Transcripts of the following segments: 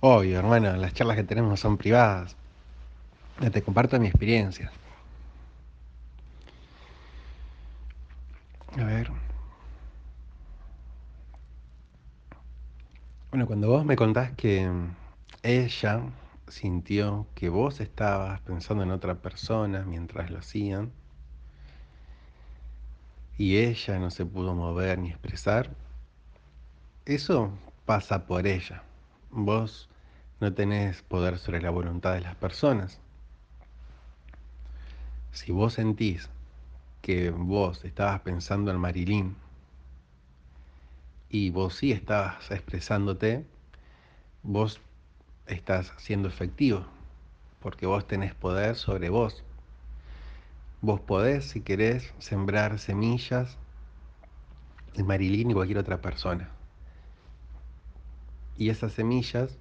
Obvio, hermano, las charlas que tenemos son privadas. Te comparto mi experiencia. A ver. Bueno, cuando vos me contás que ella sintió que vos estabas pensando en otra persona mientras lo hacían y ella no se pudo mover ni expresar, eso pasa por ella. Vos no tenés poder sobre la voluntad de las personas. Si vos sentís que vos estabas pensando en Marilyn y vos sí estabas expresándote, vos estás siendo efectivo, porque vos tenés poder sobre vos. Vos podés, si querés, sembrar semillas en Marilyn y cualquier otra persona. Y esas semillas,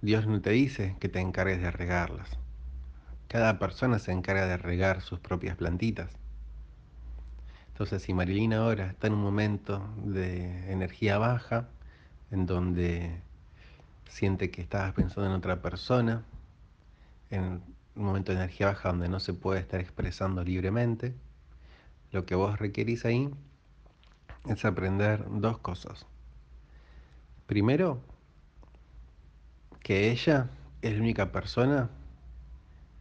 Dios no te dice que te encargues de regarlas. Cada persona se encarga de regar sus propias plantitas. Entonces, si Marilyn ahora está en un momento de energía baja, en donde siente que estás pensando en otra persona, en un momento de energía baja donde no se puede estar expresando libremente, lo que vos requerís ahí es aprender dos cosas. Primero, que ella es la única persona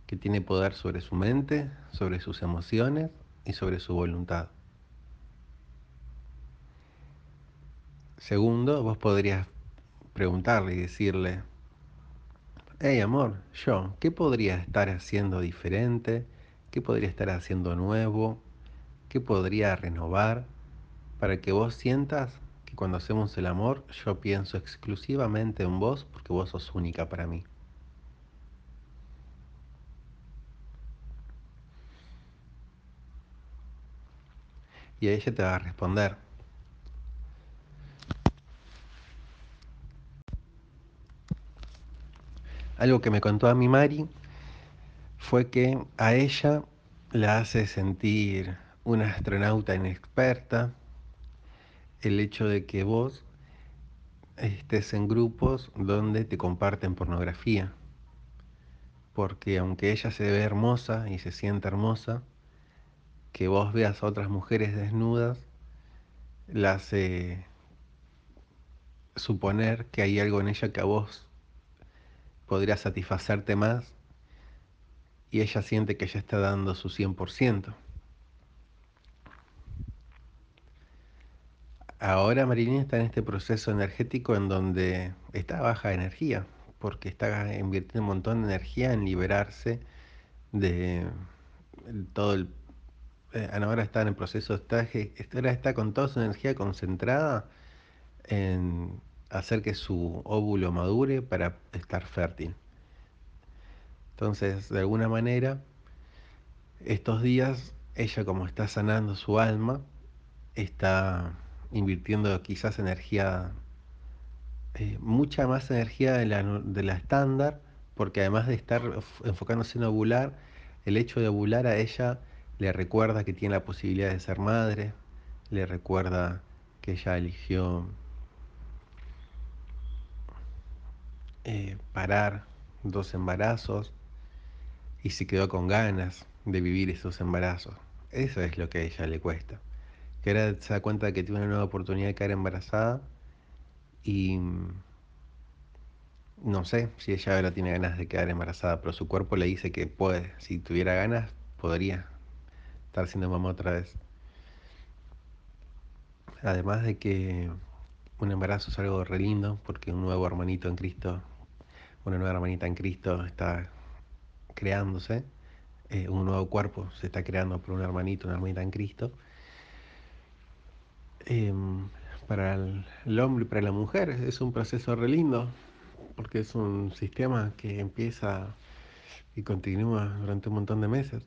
que tiene poder sobre su mente, sobre sus emociones y sobre su voluntad. Segundo, vos podrías preguntarle y decirle, hey amor, yo, ¿qué podría estar haciendo diferente? ¿Qué podría estar haciendo nuevo? ¿Qué podría renovar para que vos sientas que cuando hacemos el amor yo pienso exclusivamente en vos porque vos sos única para mí? Y ella te va a responder. Algo que me contó a mi Mari fue que a ella la hace sentir una astronauta inexperta el hecho de que vos estés en grupos donde te comparten pornografía. Porque aunque ella se ve hermosa y se siente hermosa, que vos veas a otras mujeres desnudas la hace suponer que hay algo en ella que a vos podría satisfacerte más y ella siente que ella está dando su 100%. Ahora Marilyn está en este proceso energético en donde está baja energía, porque está invirtiendo un montón de energía en liberarse de todo el... Eh, ahora está en el proceso, está, ahora está con toda su energía concentrada en hacer que su óvulo madure para estar fértil. Entonces, de alguna manera, estos días, ella como está sanando su alma, está invirtiendo quizás energía, eh, mucha más energía de la, de la estándar, porque además de estar enfocándose en ovular, el hecho de ovular a ella le recuerda que tiene la posibilidad de ser madre, le recuerda que ella eligió Eh, parar dos embarazos y se quedó con ganas de vivir esos embarazos. Eso es lo que a ella le cuesta. Que se da cuenta de que tiene una nueva oportunidad de quedar embarazada y mm, no sé si ella ahora tiene ganas de quedar embarazada, pero su cuerpo le dice que puede. Si tuviera ganas, podría estar siendo mamá otra vez. Además de que un embarazo es algo re lindo, porque un nuevo hermanito en Cristo una nueva hermanita en Cristo está creándose, eh, un nuevo cuerpo se está creando por un hermanito, una hermanita en Cristo. Em, para el, hombre y para la mujer es un proceso re lindo, porque es un sistema que empieza y continúa durante un montón de meses.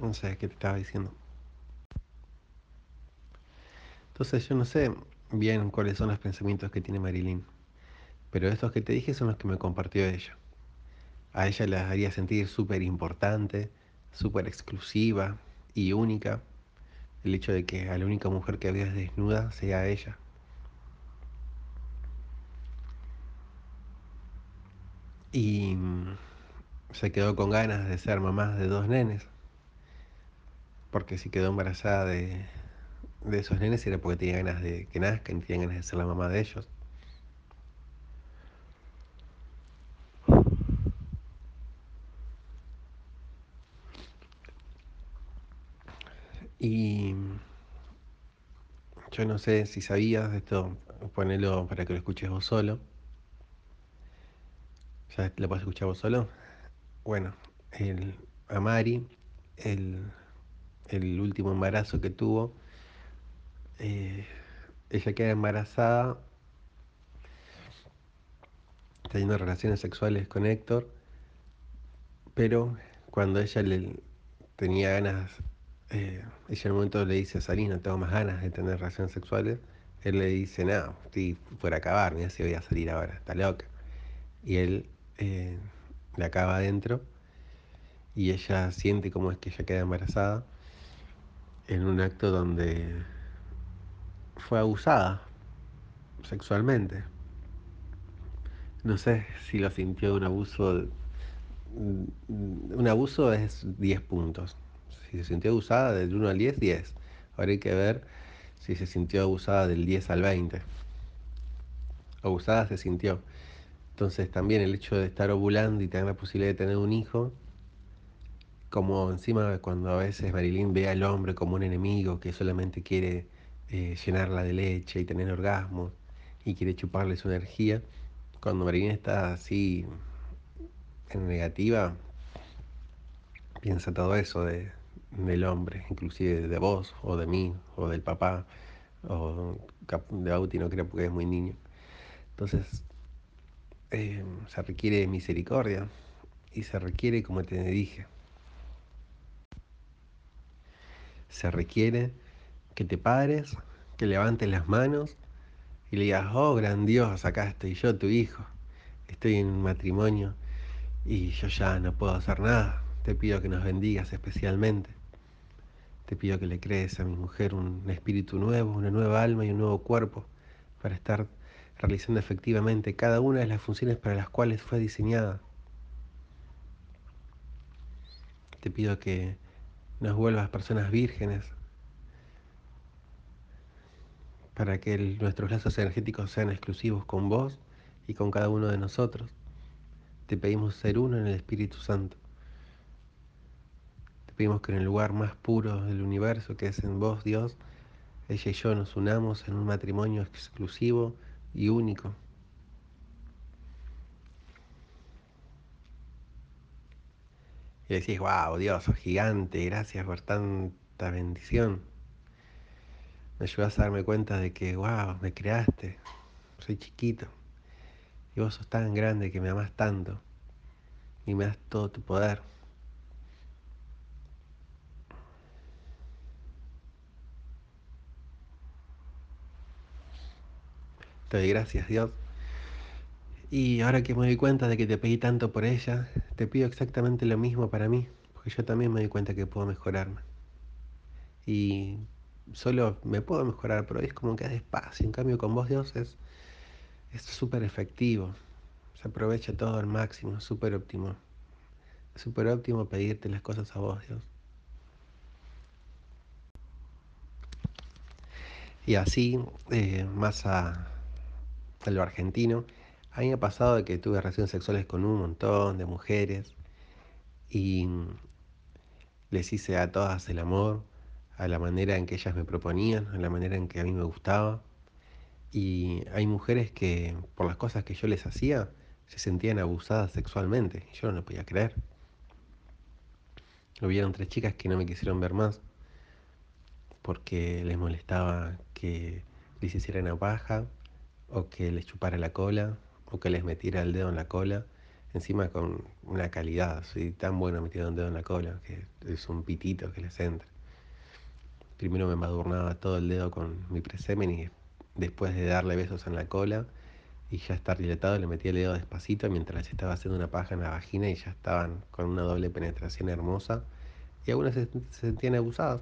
No sé qué te estaba diciendo. Entonces yo no sé bien cuáles son los pensamientos que tiene Marilyn, pero estos que te dije son los que me compartió ella. A ella la haría sentir súper importante, súper exclusiva y única, el hecho de que a la única mujer que veas desnuda sea ella. Y mm, se quedó con ganas de ser mamá de dos nenes. Porque si quedó embarazada de, esos nenes era porque tenía ganas de que nazcan y tenía ganas de ser la mamá de ellos. Y yo no sé si sabías esto, ponelo para que lo escuches vos solo. ¿Ya lo puedes escuchar vos solo? Bueno, el, a Mari, el, el último embarazo que tuvo, eh, ella queda embarazada teniendo relaciones sexuales con Héctor, pero cuando ella le tenía ganas, eh, ella en un momento le dice Salina, no tengo más ganas de tener relaciones sexuales, él le dice, no, estoy fuera a acabar, mira si voy a salir ahora, está loca. Y él eh, le acaba adentro y ella siente cómo es que ella queda embarazada en un acto donde fue abusada sexualmente. No sé si lo sintió un abuso. Un abuso es 10 puntos. Si se sintió abusada del 1 al 10, 10. Ahora hay que ver si se sintió abusada del 10 al 20. Abusada se sintió. Entonces también el hecho de estar ovulando y tener la posibilidad de tener un hijo, como encima cuando a veces Marilyn ve al hombre como un enemigo que solamente quiere eh, llenarla de leche y tener orgasmos y quiere chuparle su energía, cuando Marilyn está así en negativa, piensa todo eso de, del hombre, inclusive de vos, o de mí, o del papá, o de Bauti no creo porque es muy niño. Entonces, eh, se requiere misericordia y se requiere, como te dije, se requiere que te pares, que levantes las manos y le digas, oh gran Dios, acá estoy yo, tu hijo, estoy en un matrimonio y yo ya no puedo hacer nada. Te pido que nos bendigas especialmente. Te pido que le crees a mi mujer un espíritu nuevo, una nueva alma y un nuevo cuerpo para estar realizando efectivamente cada una de las funciones para las cuales fue diseñada. Te pido que nos vuelvas personas vírgenes para que nuestros lazos energéticos sean exclusivos con vos y con cada uno de nosotros. Te pedimos ser uno en el Espíritu Santo. Pedimos que en el lugar más puro del universo, que es en vos, Dios, ella y yo nos unamos en un matrimonio exclusivo y único. Y decís, wow, Dios, sos gigante, gracias por tanta bendición. Me ayudas a darme cuenta de que, wow, me creaste, soy chiquito. Y vos sos tan grande que me amas tanto y me das todo tu poder. Te doy gracias, Dios. Y ahora que me doy cuenta de que te pedí tanto por ella, te pido exactamente lo mismo para mí, porque yo también me doy cuenta que puedo mejorarme. Y solo me puedo mejorar, pero es como que es despacio. En cambio, con vos, Dios, es súper efectivo. Se aprovecha todo al máximo, súper óptimo. Es súper óptimo pedirte las cosas a vos, Dios. Y así, eh, más a, a lo argentino, a mí me ha pasado de que tuve relaciones sexuales con un montón de mujeres y les hice a todas el amor, a la manera en que ellas me proponían, a la manera en que a mí me gustaba. Y hay mujeres que por las cosas que yo les hacía se sentían abusadas sexualmente. Yo no lo podía creer. Hubieron tres chicas que no me quisieron ver más porque les molestaba que les hicieran una paja o que les chupara la cola o que les metiera el dedo en la cola. Encima con una calidad, soy tan bueno metiendo un dedo en la cola que es un pitito que les entra. Primero me madurnaba todo el dedo con mi presemen y después de darle besos en la cola y ya estar dilatado le metía el dedo despacito mientras estaba haciendo una paja en la vagina y ya estaban con una doble penetración hermosa y algunas se, sentían abusadas.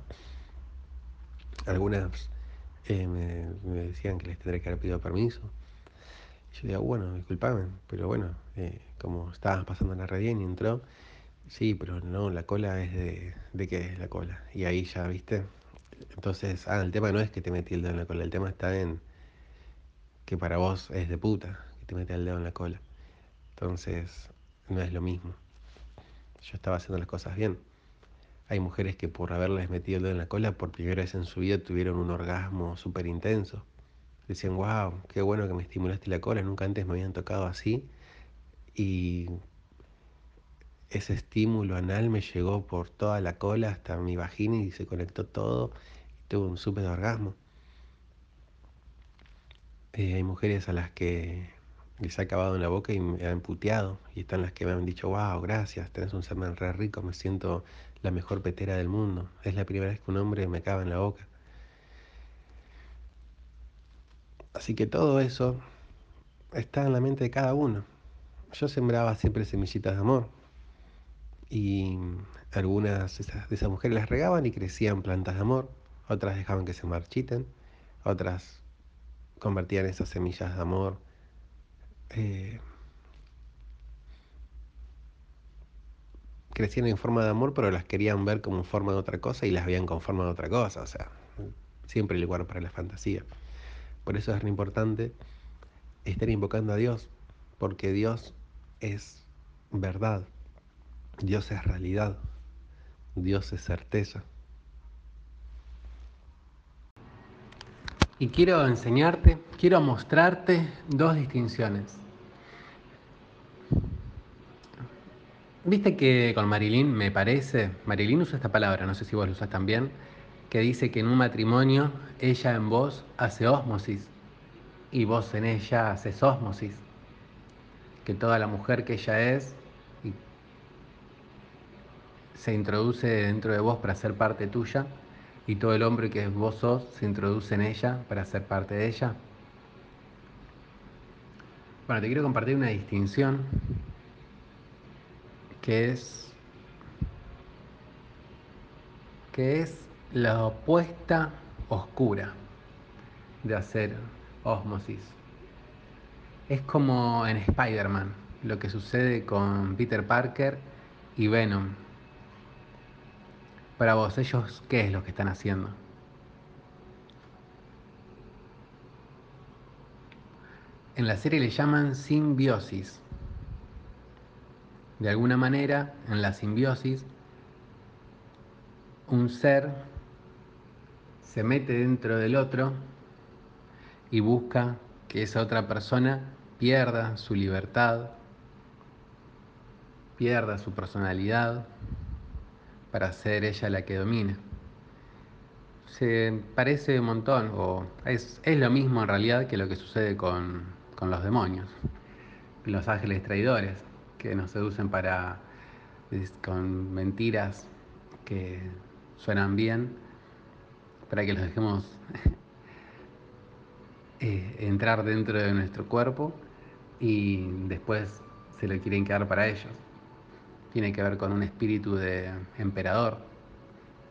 algunas eh, me, decían que les tendría que haber pedido permiso. yo digo, bueno, disculpame, pero bueno, eh, como estabas pasando la red bien y entró, sí, pero no, la cola es de, ¿de qué es la cola? Y ahí ya, ¿viste? Entonces, ah, el tema no es que te metí el dedo en la cola, el tema está en que para vos es de puta que te mete el dedo en la cola. Entonces, no es lo mismo. Yo estaba haciendo las cosas bien. Hay mujeres que por haberles metido el dedo en la cola por primera vez en su vida tuvieron un orgasmo súper intenso. Decían, wow, qué bueno que me estimulaste la cola, nunca antes me habían tocado así. Y ese estímulo anal me llegó por toda la cola hasta mi vagina y se conectó todo. Y tuve un súper orgasmo. Eh, hay mujeres a las que les ha acabado en la boca y me han puteado. Y están las que me han dicho, wow, gracias, tenés un semen re rico, me siento la mejor petera del mundo. Es la primera vez que un hombre me acaba en la boca. Así que todo eso está en la mente de cada uno. Yo sembraba siempre semillitas de amor. Y algunas de esas, mujeres las regaban y crecían plantas de amor. Otras dejaban que se marchiten. Otras convertían esas semillas de amor eh, crecían en forma de amor, pero las querían ver como forma de otra cosa y las veían con forma de otra cosa. O sea, siempre el lugar para la fantasía. Por eso es re importante estar invocando a Dios, porque Dios es verdad, Dios es realidad, Dios es certeza. Y quiero enseñarte, quiero mostrarte dos distinciones. Viste que con Marilyn me parece, Marilyn usa esta palabra, no sé si vos lo usas también, que dice que en un matrimonio ella en vos hace osmosis y vos en ella haces osmosis. Que toda la mujer que ella es se introduce dentro de vos para ser parte tuya y todo el hombre que vos sos se introduce en ella para ser parte de ella. Bueno, te quiero compartir una distinción que es que es la opuesta oscura de hacer osmosis. Es como en Spider-Man, lo que sucede con Peter Parker y Venom. Para vos, ellos, ¿qué es lo que están haciendo? En la serie le llaman simbiosis. De alguna manera, en la simbiosis, un ser se mete dentro del otro y busca que esa otra persona pierda su libertad, pierda su personalidad para ser ella la que domina. Se parece un montón, o es, lo mismo en realidad que lo que sucede con, con los demonios, los ángeles traidores que nos seducen para con mentiras que suenan bien para que los dejemos eh, entrar dentro de nuestro cuerpo y después se lo quieren quedar para ellos. Tiene que ver con un espíritu de emperador,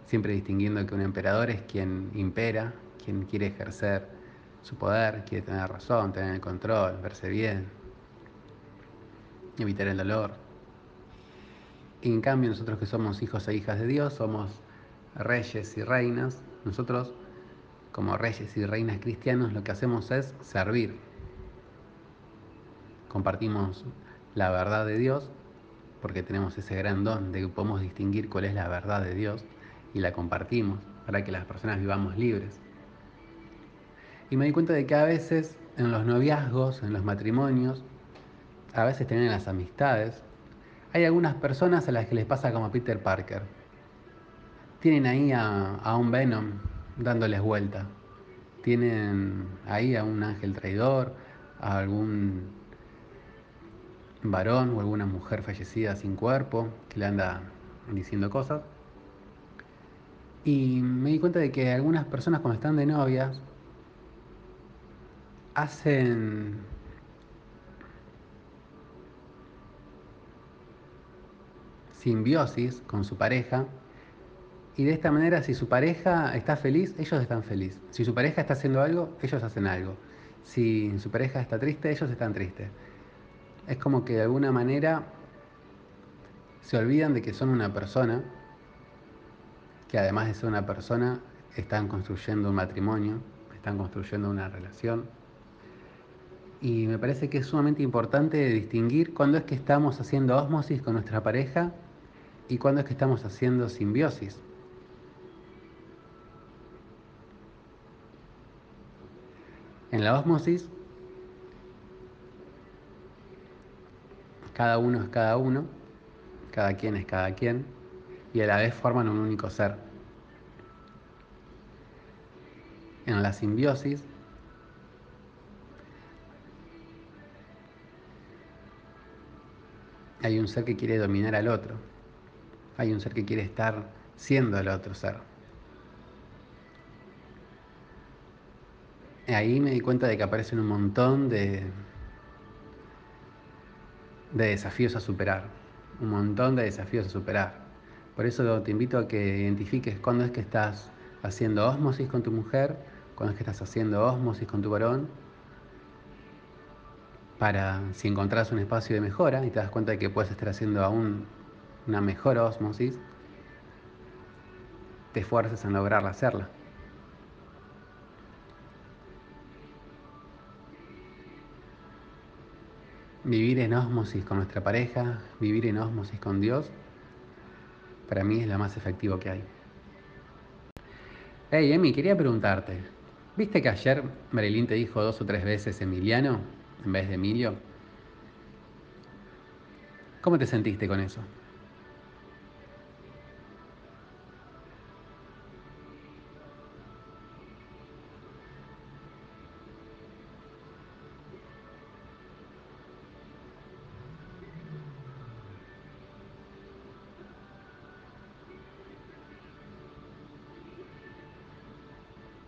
siempre distinguiendo que un emperador es quien impera, quien quiere ejercer su poder, quiere tener razón, tener el control, verse bien, evitar el dolor. En cambio nosotros que somos hijos e hijas de Dios, somos reyes y reinas, nosotros como reyes y reinas cristianos lo que hacemos es servir. Compartimos la verdad de Dios porque tenemos ese gran don de que podemos distinguir cuál es la verdad de Dios y la compartimos para que las personas vivamos libres. Y me di cuenta de que a veces en los noviazgos, en los matrimonios, a veces tienen las amistades, hay algunas personas a las que les pasa como a Peter Parker. Tienen ahí a, un Venom dándoles vuelta. Tienen ahí a un ángel traidor, a algún varón o alguna mujer fallecida sin cuerpo que le anda diciendo cosas. Y me di cuenta de que algunas personas cuando están de novias hacen simbiosis con su pareja Y de esta manera, si su pareja está feliz, ellos están felices. Si su pareja está haciendo algo, ellos hacen algo. Si su pareja está triste, ellos están tristes. Es como que de alguna manera se olvidan de que son una persona, que además de ser una persona, están construyendo un matrimonio, están construyendo una relación. Y me parece que es sumamente importante distinguir cuándo es que estamos haciendo osmosis con nuestra pareja y cuándo es que estamos haciendo simbiosis. En la osmosis, cada uno es cada uno, cada quien es cada quien, y a la vez forman un único ser. En la simbiosis, hay un ser que quiere dominar al otro, hay un ser que quiere estar siendo el otro ser. ahí me di cuenta de que aparecen un montón de, de desafíos a superar, un montón de desafíos a superar. Por eso te invito a que identifiques cuándo es que estás haciendo osmosis con tu mujer, cuándo es que estás haciendo osmosis con tu varón, para si encontrás un espacio de mejora y te das cuenta de que puedes estar haciendo aún una mejor osmosis, te esfuerces en lograr hacerla. Vivir en osmosis con nuestra pareja, vivir en osmosis con Dios, para mí es lo más efectivo que hay. Hey, Emi, quería preguntarte, ¿viste que ayer Marilyn te dijo dos o tres veces Emiliano en vez de Emilio? ¿Cómo te sentiste con eso?